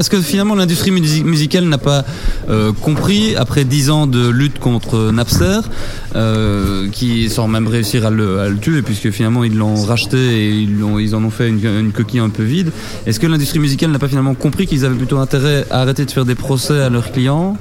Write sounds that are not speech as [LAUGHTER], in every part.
Est-ce que finalement l'industrie musi- musicale n'a pas euh, compris, après dix ans de lutte contre Napster, euh, qui sans même réussir à le, tuer, puisque finalement ils l'ont racheté et ils, en ont fait une coquille un peu vide, est-ce que l'industrie musicale n'a pas finalement compris qu'ils avaient plutôt intérêt à arrêter de faire des procès à leurs clients?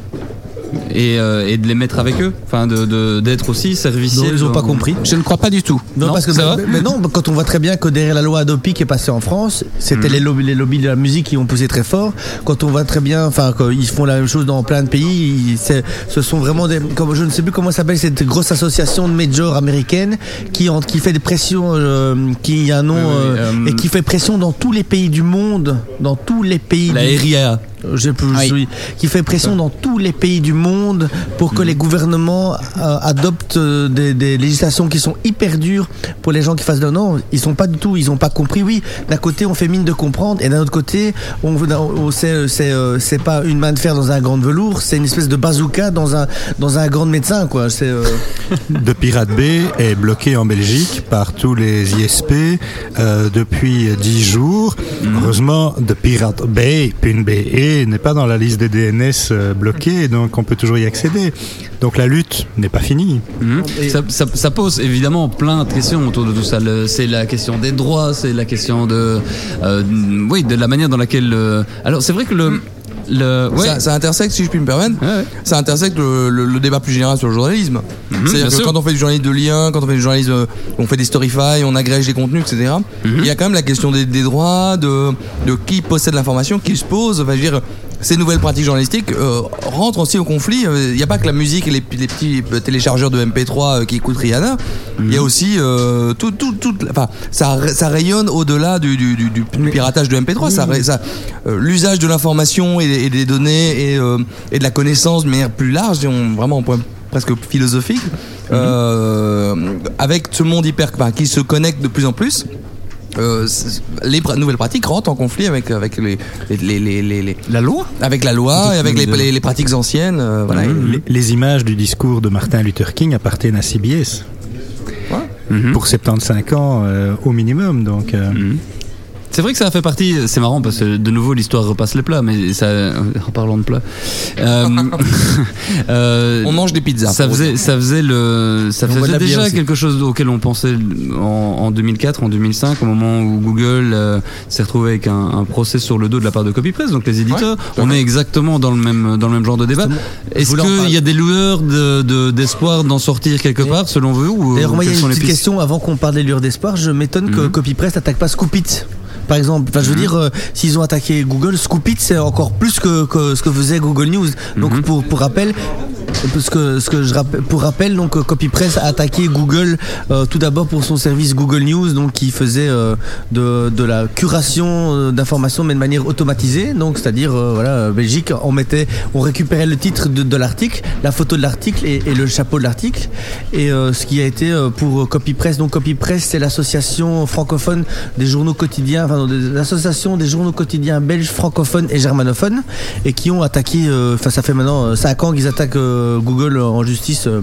Et, euh, et de les mettre avec eux, enfin de- de- d'être aussi Non, serviciels. ils ont pas compris. Je ne crois pas du tout. Non, Non, parce que c'est mais, mais non, quand on voit très bien que derrière la loi Adopi qui est passée en France, c'était Mhm. les, lobbies, les lobbies de la musique qui ont poussé très fort. Quand on voit très bien, enfin, qu'ils font la même chose dans plein de pays, ils- c'est- ce sont vraiment des, comme, je ne sais plus comment s'appelle cette grosse association de majors américaine qui, en- qui fait des pressions, euh, qui a un nom Oui, oui, euh, euh, et qui fait pression dans tous les pays du monde, dans tous les pays. La du- RIA. Oui. qui fait pression dans tous les pays du monde pour que les gouvernements euh, adoptent euh, des, des législations qui sont hyper dures pour les gens qui fassent de non, ils sont pas du tout, ils ont pas compris. Oui, d'un côté on fait mine de comprendre et d'un autre côté on, on c'est c'est euh, c'est pas une main de fer dans un gant de velours, c'est une espèce de bazooka dans un dans un gant de médecin quoi. C'est euh, [LAUGHS] de Pirate Bay est bloqué en Belgique par tous les ISP euh, depuis 10 jours. Heureusement, de Pirate Bay, N'est pas dans la liste des DNS euh, bloqués, donc on peut toujours y accéder. Donc la lutte n'est pas finie. Mhm. Ça, pose évidemment plein de questions autour de tout ça. C'est la question des droits, c'est la question de, euh, oui, de la manière dans laquelle. euh, alors c'est vrai que le, le, ouais, Ça, ça intersecte, si je puis me permettre, Ouais, ouais. ça intersecte le, le- le débat plus général sur le journalisme. bien C'est-à-dire que sûr. quand on fait du journalisme de lien, quand on fait du journalisme, euh, on fait des storyfy, on agrège des contenus, etc. Mhm. Il y a quand même la question des, des droits, de, de qui possède l'information, qui se pose. Enfin, je veux dire, ces nouvelles pratiques journalistiques euh, rentrent aussi au conflit. Euh, Il n'y a pas que la musique et les, les petits téléchargeurs de MP3 euh, qui écoutent Rihanna. Il y a aussi euh, tout, tout, tout, enfin, ça, ça rayonne au-delà du, du, du, du piratage de MP3. Ça, ra- ça, euh, l'usage de l'information et, et des données et, euh, et de la connaissance de manière plus large, vraiment au point presque philosophique, euh, avec ce monde hyper, qui se connecte de plus en plus. Euh, les pra- nouvelles pratiques rentrent en conflit avec avec les, les, les, les- les- les- la loi. avec la loi et avec les, les, les pratiques anciennes. euh, voilà. Les, les images du discours de Martin Luther King appartiennent à CBS. Mhm. Pour 75 ans euh, au minimum. Donc, euh, Mhm. C'est vrai que ça a fait partie, c'est marrant parce que de nouveau l'histoire repasse les plats, mais ça, en parlant de plats, euh, [LAUGHS] euh, On mange des pizzas. ça faisait, ça faisait le, ça faisait déjà quelque chose auquel on pensait en, en 2004, en 2005, au moment où Google euh, s'est retrouvé avec un, un procès sur le dos de la part de CopyPress, donc les éditeurs. Ouais, on est exactement dans le même dans le même genre de débat. Est-ce qu'il y a des lueurs de- de- d'espoir d'en sortir quelque part, selon vous ou D'ailleurs, moi, il y a une petite question avant qu'on parle des lueurs d'espoir. Je m'étonne que Mhm. CopyPress n'attaque pas Scoopit. Par exemple, enfin, je veux Mhm. dire, euh, s'ils ont attaqué Google, Scoopit, c'est encore plus que, que ce que faisait Google News. Donc, Mhm. pour, pour rappel, ce que je rappelle, pour rappel, donc euh, CopyPress a attaqué Google euh, tout d'abord pour son service Google News, donc qui faisait euh, de, la curation d'informations mais de manière automatisée. Donc, c'est-à-dire, voilà, Belgique, on mettait, on récupérait le titre de, l'article, la photo de l'article et, le chapeau de l'article. Et ce qui a été pour CopyPress, donc CopyPress, c'est l'association francophone des journaux quotidiens, enfin, l'association des journaux quotidiens belges, francophones et germanophones, et qui ont attaqué, enfin, ça fait maintenant 5 ans qu'ils attaquent euh, Google en justice euh,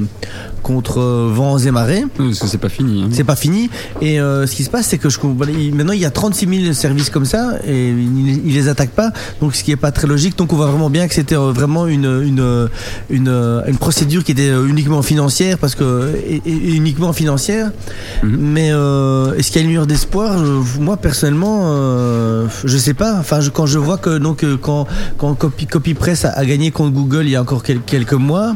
contre euh, vents et marées. Oui, Parce que c'est pas fini. hein. C'est pas fini. Et ce qui se passe, c'est que je maintenant il y a 36 000 services comme ça et ils, ils les attaquent pas. Donc ce qui est pas très logique. Donc on voit vraiment bien que c'était vraiment une une une, une procédure qui était uniquement financière parce que et, et uniquement financière. Mhm. Mais est-ce qu'il y a une lueur d'espoir? Moi personnellement, je sais pas. Enfin, je- quand je vois que donc quand quand Copy, CopyPress a, a gagné contre Google il y a encore quel- quelques mois,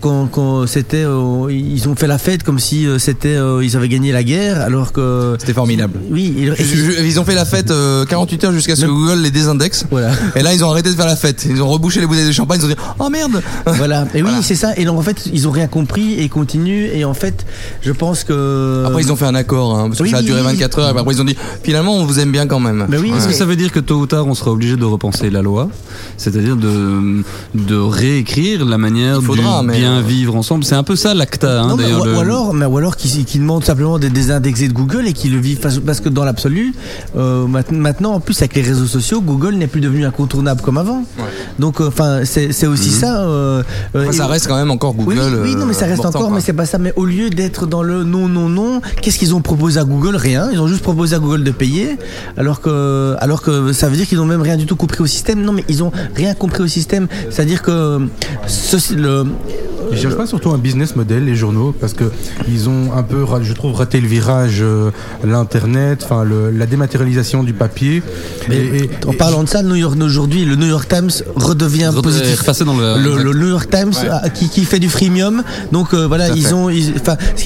quand, quand c'était, euh, ils ont fait la fête comme si euh, c'était, euh, ils avaient gagné la guerre, alors que C'était formidable. oui, il- Je- je- Ils ont fait la fête euh, 48 heures jusqu'à ce que Le- Google les désindexe. voilà. Et là, ils ont arrêté de faire la fête. Ils ont rebouché les bouteilles de champagne. Ils ont dit Oh merde Voilà. Et oui, Voilà. c'est ça. Et donc en fait, ils ont rien compris et ils continuent. Et en fait, je pense que Après, ils ont fait un accord, hein, parce que oui, ça a oui, duré oui. 24 heures. Et après, ils ont dit Finalement, on vous aime bien quand même. Mais oui, Est-ce mais- que ça veut dire que tôt ou tard on sera obligé de repenser la loi? C'est-à-dire de, de réécrire la manière Il faudra, du mais, bien vivre ensemble. C'est un peu ça l'acta, hein, ou, le- ou alors, mais, ou alors qui, qui demandent simplement des désindexés de Google et qui le vivent parce, que dans l'absolu, euh, maintenant en plus avec les réseaux sociaux, Google n'est plus devenu incontournable comme avant. Donc euh, enfin c'est c'est aussi ça. euh, euh, Enfin, ça et- reste quand même encore oui, Google. oui, non, mais ça reste encore, quoi. mais c'est pas ça. Mais au lieu d'être dans le non, non, non, qu'est-ce qu'ils ont proposé à Google? Rien. Ils ont juste proposé à Google de payer, alors que, alors que ça veut dire qu'ils n'ont même rien du tout compris au système. Non, mais ils ont rien compris au système. C'est-à-dire que ce- le, Ils cherchent pas surtout un business model, les journaux, parce que ils ont un peu, je trouve, raté le virage, euh, l'internet, enfin la dématérialisation du papier. Mais Et- et- en et- parlant de ça, le New York aujourd'hui, le New York Times redevient Re- positif. dans le- le, le New York Times ah, qui, qui fait du freemium. Donc euh, voilà, ils fait. ont, ils-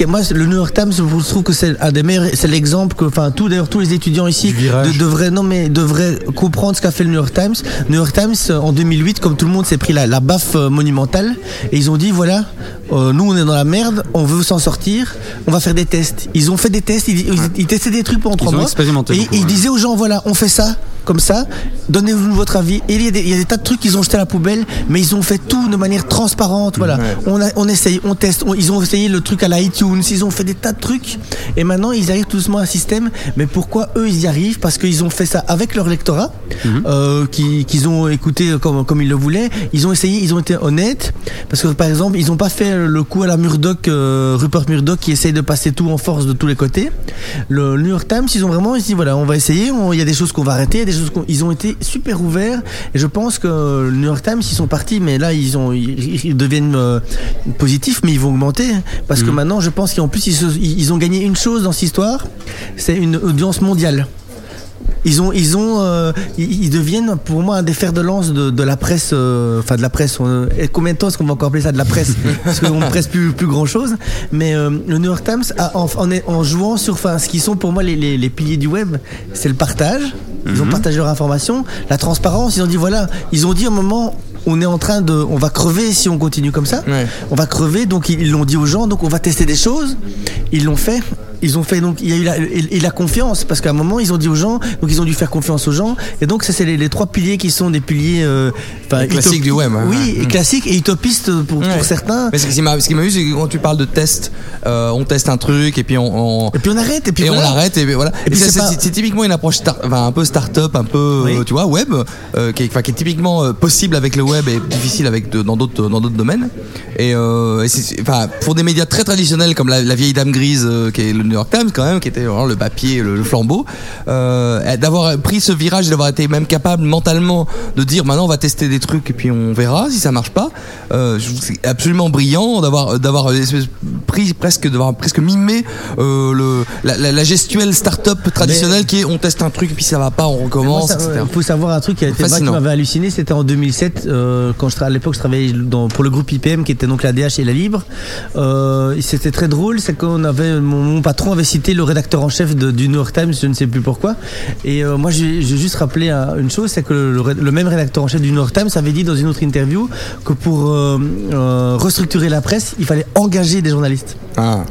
moi, le New York Times, je trouve que c'est un des meilleurs, c'est l'exemple que, enfin, tout d'ailleurs tous les étudiants ici de- devraient, non mais devraient comprendre ce qu'a fait le New York Times. New York Times en 2008, comme tout le monde s'est pris la, la baffe euh, monumentale et ils ont dit voilà, euh, nous on est dans la merde, on veut s'en sortir, on va faire des tests. Ils ont fait des tests, ils, ils- ils testaient des trucs pendant trois ont mois. expérimenté Et beaucoup, ils ouais. disaient aux gens voilà, on fait ça comme ça, donnez-vous votre avis. Et il y, a des, il y a des tas de trucs qu'ils ont jetés à la poubelle, mais ils ont fait tout de manière transparente. Voilà, on, a, on essaye, on teste. on- ils ont essayé le truc à la iTunes, ils ont fait des tas de trucs. Et maintenant, ils arrivent tout doucement à un système. Mais pourquoi eux, ils y arrivent? Parce qu'ils ont fait ça avec leur lectorat, euh, qui- qu'ils ont écouté comme, comme ils le voulaient. Ils ont essayé, ils ont été honnêtes. Parce que par exemple, ils n'ont pas fait le coup à la Murdoch, euh, Rupert Murdoch, qui essaye de passer tout en force de tous les côtés. Le New York Times, ils ont vraiment dit voilà, on va essayer. Il y a des choses qu'on va arrêter, il y a des choses qu'on- ils ont été super ouverts. Et je pense que le New York Times, ils sont partis, mais là, ils ont, ils, ils deviennent euh, positifs, mais ils vont augmenter parce que maintenant, je pense qu'en plus, ils, se- ils ils ont gagné une chose dans cette histoire, c'est une audience mondiale. Ils ont, ils ont, euh, ils, deviennent pour moi un des fers de lance de, de la presse, euh, enfin de la presse. on- et combien de temps est-ce qu'on va encore appeler ça de la presse? [LAUGHS] Parce qu'on ne presse plus, plus grand chose. Mais euh, le New York Times, a- en, en, est- en jouant sur, enfin, ce qui sont pour moi les, les, les piliers du web, c'est le partage. Ils ont partagé leur information, la transparence. Ils ont dit voilà, ils ont dit un moment. On est en train de, on va crever si on continue comme ça. Ouais. On va crever, donc ils l'ont dit aux gens, donc on va tester des choses. Ils l'ont fait. Ils ont fait donc il y a eu la, et, et la confiance parce qu'à un moment ils ont dit aux gens, donc ils ont dû faire confiance aux gens. Et donc ça c'est les, les trois piliers qui sont des piliers, euh, Classiques du web, hein. Oui, et classiques et utopistes pour, Ouais. pour certains. Mais ce qui m'a ce qui m'a vu, c'est que quand tu parles de test, euh, on teste un truc et puis on, on- Et puis on arrête et puis et on voilà. l'arrête et voilà. Et c'est pas- typiquement une approche star- enfin, un peu start-up, un peu Oui. euh, tu vois web, euh, qui, est, enfin, qui est typiquement possible avec le web et difficile avec de- dans d'autres dans d'autres domaines. Et, enfin pour des médias très traditionnels comme la, la vieille dame grise qui est le New York Times quand même, qui était vraiment le papier, le, le flambeau, euh, d'avoir pris ce virage, et d'avoir été même capable mentalement de dire maintenant on va tester des trucs et puis on verra si ça marche pas. Euh, c'est absolument brillant d'avoir d'avoir euh, pris presque d'avoir presque mimé euh, le la, la, la gestuelle start-up traditionnelle qui est on teste un truc et puis ça va pas, on recommence. Il faut savoir un truc qui, a été, qui m'avait halluciné, c'était en 2007, euh, quand je, à l'époque je travaillais dans, pour le groupe IPM, qui était donc la DH et la Libre. C'était très drôle, c'est qu'on avait, mon, mon patron avait cité le rédacteur en chef de- du New York Times, je ne sais plus pourquoi. Et euh, moi, j'ai juste rappelé un- une chose, c'est que le, même rédacteur en chef du New York Times avait dit dans une autre interview que pour euh, euh, restructurer la presse, il fallait engager des journalistes Ah,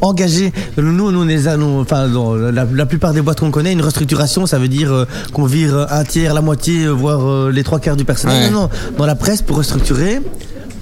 engagé. Nous, nous, est, à- nous, enfin, dans la, la plupart des boîtes qu'on connaît, une restructuration, ça veut dire euh, qu'on vire un tiers, la moitié, euh, voire euh, les trois quarts du personnel. Ouais. Non, non. Dans la presse, pour restructurer,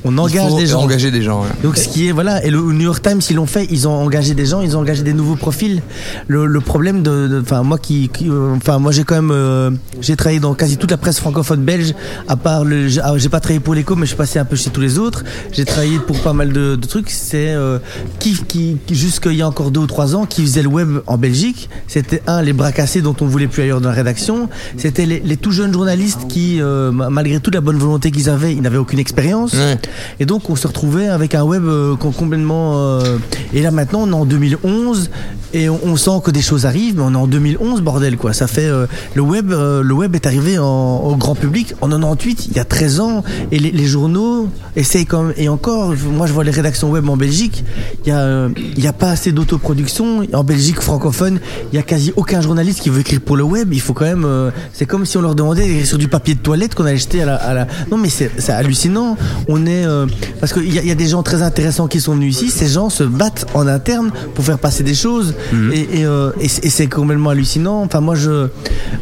on engage des gens. engager des gens. ouais. Donc ce qui est voilà et le New York Times ils l'ont fait ils ont engagé des gens ils ont engagé des nouveaux profils le, le problème de enfin moi qui euh, enfin moi j'ai quand même euh, j'ai travaillé dans quasi toute la presse francophone belge à part le j'ai ah, j'ai pas travaillé pour l'écho mais je suis passé un peu chez tous les autres j'ai travaillé pour pas mal de, de trucs c'est euh, qui qui qui, jusqu'il y a encore deux ou trois ans qui faisait le web en Belgique c'était un les bras cassés dont on voulait plus ailleurs dans la rédaction c'était les, les tout jeunes journalistes qui euh, ma- malgré toute la bonne volonté qu'ils avaient ils n'avaient aucune expérience Ouais. Et donc on se retrouvait avec un web euh, com- complètement... euh, et là maintenant on est en 2011 et on, sent que des choses arrivent, mais on est en 2011 bordel quoi. Ça fait... euh, le, web, le web est arrivé au grand public en 98, il y a 13 ans. Et les, journaux essayent même... Et encore, moi je vois les rédactions web en Belgique, il y a, y a pas assez d'autoproduction. En Belgique francophone, il y a quasi aucun journaliste qui veut écrire pour le web. Il faut quand même... c'est comme si on leur demandait d'écrire sur du papier de toilette qu'on allait jeter à la... à la- Non mais c'est hallucinant. On est euh, parce qu'il y, a- il y a des gens très intéressants qui sont venus ici. Ces gens se battent en interne pour faire passer des choses, Mhm. et, et, euh, et c'est- et c'est complètement hallucinant. Enfin, moi, je,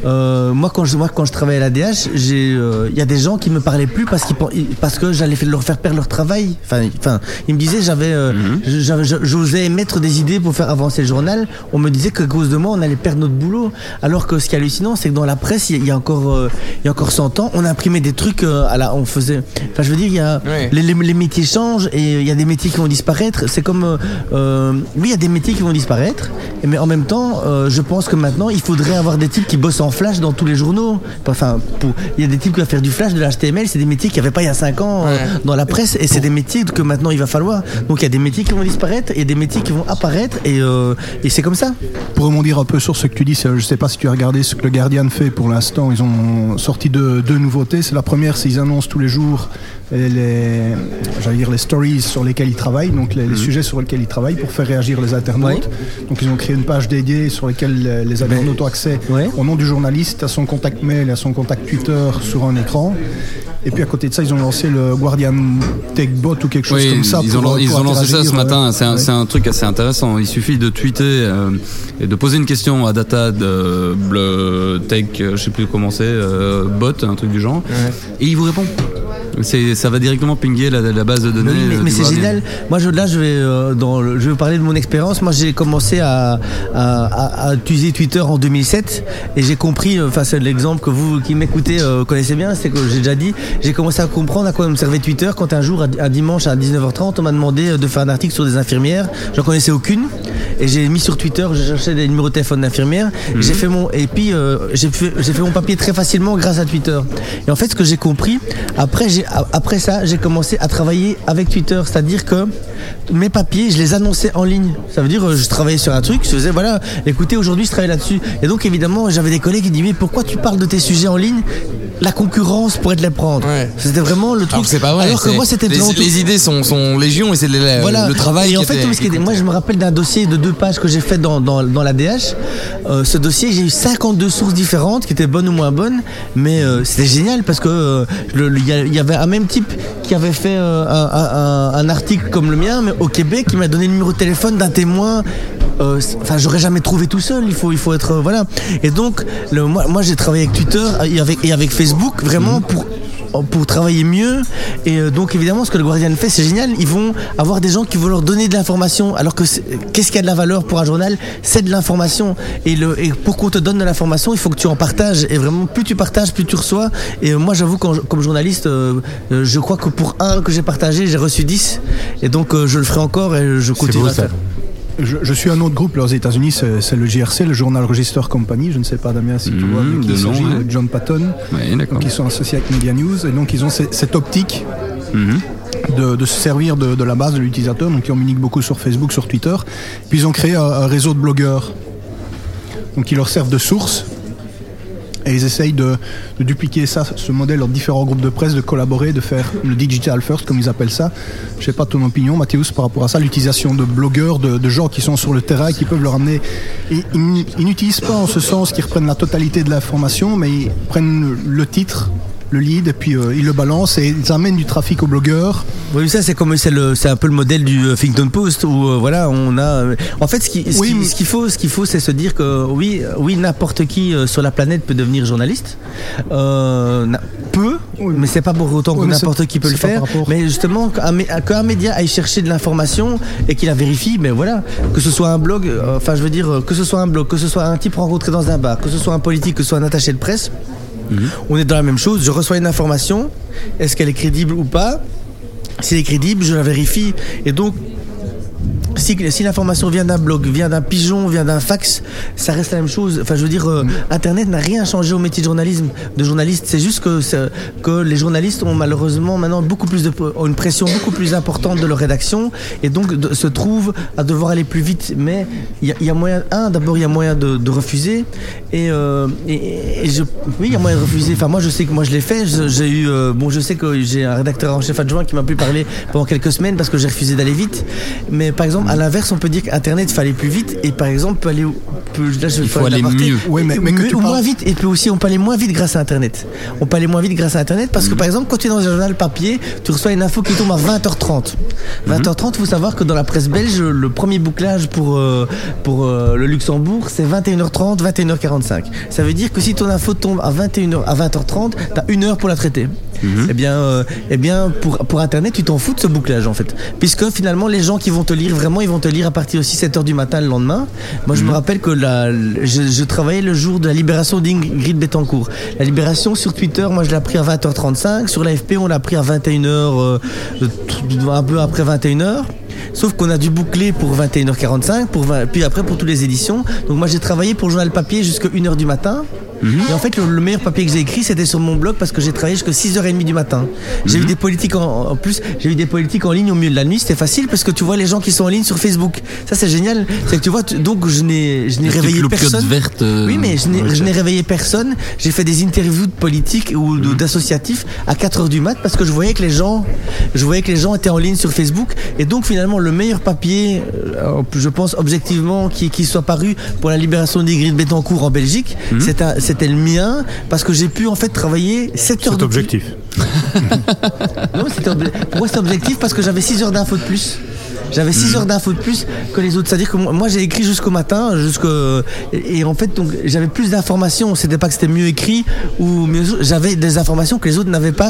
euh, moi, quand je, moi, quand je travaillais à la DH, j'ai, euh, il y a des gens qui me parlaient plus parce qu'ils, pen- parce que j'allais fa- leur faire perdre leur travail. Enfin, enfin, ils me disaient, j'avais, euh, j'avais- j'osais mettre des idées pour faire avancer le journal. On me disait qu'à cause de moi, on allait perdre notre boulot. Alors que ce qui est hallucinant, c'est que dans la presse, il y a- il y a encore, euh, il y a encore 100 ans, on imprimait des trucs euh, à la, on faisait. Enfin, je veux dire, il y a. les, les- les métiers changent et il y a des métiers qui vont disparaître. C'est comme, euh, euh, oui, il y a des métiers qui vont disparaître, mais en même temps, euh, je pense que maintenant, il faudrait avoir des types qui bossent en flash dans tous les journaux. Enfin, pour- il y a des types qui vont faire du flash, de l'HTML, c'est des métiers qu'il n'y avait pas il y a 5 ans euh, Ouais. dans la presse, et c'est des métiers que maintenant il va falloir. Donc il y a des métiers qui vont disparaître et des métiers qui vont apparaître, et, euh, et c'est comme ça. Pour rebondir un peu sur ce que tu dis, je ne sais pas si tu as regardé ce que le Guardian fait pour l'instant. Ils ont sorti deux, deux nouveautés. C'est la première, c'est qu'ils annoncent tous les jours les, j'allais dire les stories sur lesquelles ils travaillent, donc les, les sujets sur lesquels ils travaillent pour faire réagir les internautes. Donc ils ont créé une page dédiée sur laquelle les, internautes ont accès au nom du journaliste, à son contact mail, à son contact Twitter sur un écran. Et puis à côté de ça, ils ont lancé le Guardian Tech Bot ou quelque chose Oui, comme ça. ils pour- ont, ils pour ont lancé ça ce matin. C'est un, Ouais. c'est un truc assez intéressant. Il suffit de tweeter euh, et de poser une question à Data de Bleu Tech, euh, je sais plus comment c'est, euh, bot, un truc du genre, et il vous répond. Ça va directement pinguer la, la base de données. Oui, mais, euh, mais c'est génial. Moi, je, là, je vais, euh, dans le- je vais parler de mon expérience. Moi, j'ai commencé à, à, à- à utiliser Twitter en 2007 et j'ai compris, euh, enfin, c'est l'exemple que vous qui m'écoutez euh, connaissez bien, c'est que j'ai déjà dit, j'ai commencé à comprendre à quoi me servait Twitter quand un jour, à dimanche à 19h30, on m'a demandé de faire un article sur des infirmières. J'en connaissais aucune et j'ai mis sur Twitter, je cherchais des numéros de téléphone d'infirmières. J'ai fait mon, et puis euh, j'ai fait, j'ai fait mon papier très facilement grâce à Twitter. Et en fait, ce que j'ai compris, après, j'ai, après ça, j'ai commencé à travailler avec Twitter, c'est-à-dire que mes papiers, je les annonçais en ligne. Ça veut dire, euh, je travaillais sur un truc, je faisais, voilà, écoutez, aujourd'hui, je travaille là-dessus. Et donc, évidemment, j'avais des collègues qui disaient, mais pourquoi tu parles de tes sujets en ligne? La concurrence pourrait te les prendre. Ouais. C'était vraiment le truc. Alors que c'est pas vrai. Alors que c'est- moi, c'était les, les idées sont, sont légion et c'est le, voilà. le travail. Et en fait, était- tout ce qui était- moi, je me rappelle d'un dossier de deux pages que j'ai fait dans, dans, dans la DH. Euh, ce dossier, j'ai eu 52 sources différentes qui étaient bonnes ou moins bonnes, mais euh, c'était génial parce que euh, il y, y avait un même type qui avait fait euh, un, un- un article comme le mien, mais au Québec, qui m'a donné le numéro de téléphone d'un témoin. Euh, Enfin, j'aurais jamais trouvé tout seul. Il faut, il faut être euh, voilà. Et donc, le, moi, moi, j'ai travaillé avec Twitter et avec, et avec Facebook vraiment pour pour travailler mieux. Et euh, donc évidemment, ce que le Guardian fait, c'est génial. Ils vont avoir des gens qui vont leur donner de l'information. Alors que qu'est-ce qui a de la valeur pour un journal? C'est de l'information. Et, le, et pour qu'on te donne de l'information, il faut que tu en partages. Et vraiment, plus tu partages, plus tu reçois. Et moi, j'avoue, comme journaliste, euh, je crois que pour un que j'ai partagé, j'ai reçu 10. Et donc, euh, je le ferai encore et je continue beau, à ça. Je, je suis un autre groupe là, aux États-Unis, c'est le JRC, le Journal Register Company. Je ne sais pas, Damien, si tu vois de qui de il nom, s'agit, ouais. John Patton, qui sont associés avec Media News. Et donc, ils ont ce- cette optique Mhm. de, de se servir de, de la base de l'utilisateur, donc ils communiquent beaucoup sur Facebook, sur Twitter. Puis ils ont créé un, un réseau de blogueurs, donc ils leur servent de source. Et ils essayent de, dupliquer ça, ce modèle dans différents groupes de presse, de collaborer, de faire le digital first, comme ils appellent ça. Je sais pas ton opinion, Mathéus, par rapport à ça, l'utilisation de blogueurs, de, gens qui sont sur le terrain, qui peuvent leur amener. Ils, ils n'utilisent pas en ce sens qu'ils reprennent la totalité de l'information, mais ils prennent le titre, le lead, et puis euh, ils le balancent et ils amènent du trafic aux blogueurs. Oui, ça c'est comme c'est le c'est un peu le modèle du euh, Huffington Post où euh, voilà on a euh, en fait ce qui- ce Oui, qui- ce qu'il faut ce qu'il faut c'est se dire que oui euh, oui n'importe qui euh, sur la planète peut devenir journaliste euh, peut Oui. mais c'est pas pour autant que Oui, n'importe qui peut le faire rapport. mais justement qu'un mé- qu'un média aille chercher de l'information et qu'il la vérifie mais voilà que ce soit un blog euh, enfin je veux dire euh, que ce soit un blog que ce soit un type rencontré dans un bar que ce soit un politique que ce soit un attaché de presse on est dans la même chose. Je reçois une information. Est-ce qu'elle est crédible ou pas? Si elle est crédible, je la vérifie. Et donc, si, si l'information vient d'un blog, vient d'un pigeon, vient d'un fax, ça reste la même chose. Enfin, je veux dire, euh, Internet n'a rien changé au métier de journalisme, de journaliste. C'est juste que, que les journalistes ont malheureusement maintenant beaucoup plus de, ont une pression beaucoup plus importante de leur rédaction et donc de- se trouvent à devoir aller plus vite. Mais il y, a- il y a moyen, un, d'abord, il y a moyen de, de refuser et, euh, et, et je, oui, il y a moyen de refuser. Enfin, moi, je sais que moi, je l'ai fait. J'ai eu, euh, bon, je sais que j'ai un rédacteur en chef adjoint qui m'a pu parler pendant quelques semaines parce que j'ai refusé d'aller vite. Mais par exemple, exemple, à l'inverse, on peut dire qu'Internet fallait plus vite et par exemple peut aller peut, là, je Il faut aller mieux. Ouais, mais- mais que Mieux tu ou parles- moins vite et puis aussi on peut aller moins vite grâce à Internet. On peut aller moins vite grâce à Internet parce que par exemple quand tu es dans un journal papier, tu reçois une info qui tombe à 20h30. 20h30, il faut savoir que dans la presse belge, le premier bouclage pour euh, pour euh, le Luxembourg, c'est 21h30, 21h45. Ça veut dire que si ton info tombe à 21h à 20h30, tu as une heure pour la traiter. Eh bien, euh, eh bien pour, pour Internet, tu t'en fous de ce bouclage en fait. Puisque finalement, les gens qui vont te lire, vraiment, ils vont te lire à partir de 6-7 heures du matin le lendemain. Moi, je me rappelle que la, je, je travaillais le jour de la libération d'Ingrid Betancourt. La libération sur Twitter, moi, je l'ai appris à 20h35. Sur l'AFP, on l'a appris à 21h, euh, un peu après 21h. Sauf qu'on a dû boucler pour 21h45, pour 20 puis après pour toutes les éditions. Donc moi j'ai travaillé pour le journal papier jusqu'à 1h du matin. Et en fait, le, le meilleur papier que j'ai écrit, c'était sur mon blog parce que j'ai travaillé jusqu'à 6h30 du matin. J'ai eu des politiques en, en plus, j'ai eu des politiques en ligne au milieu de la nuit. C'était facile parce que tu vois les gens qui sont en ligne sur Facebook. Ça, c'est génial. C'est que tu vois, tu- donc je n'ai, je n'ai réveillé personne. vertes, euh, oui, mais je n'ai, je n'ai réveillé personne. J'ai fait des interviews de politiques ou de- d'associatifs à 4 heures du mat parce que je voyais que les gens, je voyais que les gens étaient en ligne sur Facebook. Et donc finalement, le meilleur papier, euh, je pense objectivement, qui, qui soit paru pour la libération d'Ygritte Betancourt en Belgique, c'est un- c'était le mien parce que j'ai pu en fait travailler 7 heures [LAUGHS] C'est objectif. non, pour moi, c'était objectif? Parce que j'avais 6 heures d'infos de plus. J'avais 6 heures d'infos de plus que les autres. C'est-à-dire que moi, j'ai écrit jusqu'au matin, jusqu'au et, et en fait, donc j'avais plus d'informations. C'était pas que c'était mieux écrit ou mieux. J'avais des informations que les autres n'avaient pas